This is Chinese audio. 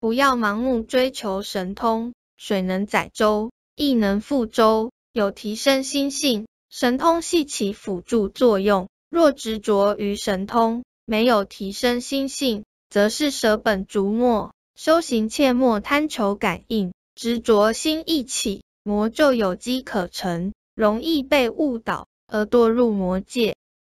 不要盲目追求神通水能载舟亦能覆舟。有提升心性神通系起辅助作用。若执着于神通没有提升心性则是舍本逐末修行切莫贪求感应。执着心一起魔就有机可乘容易被误导而堕入魔界。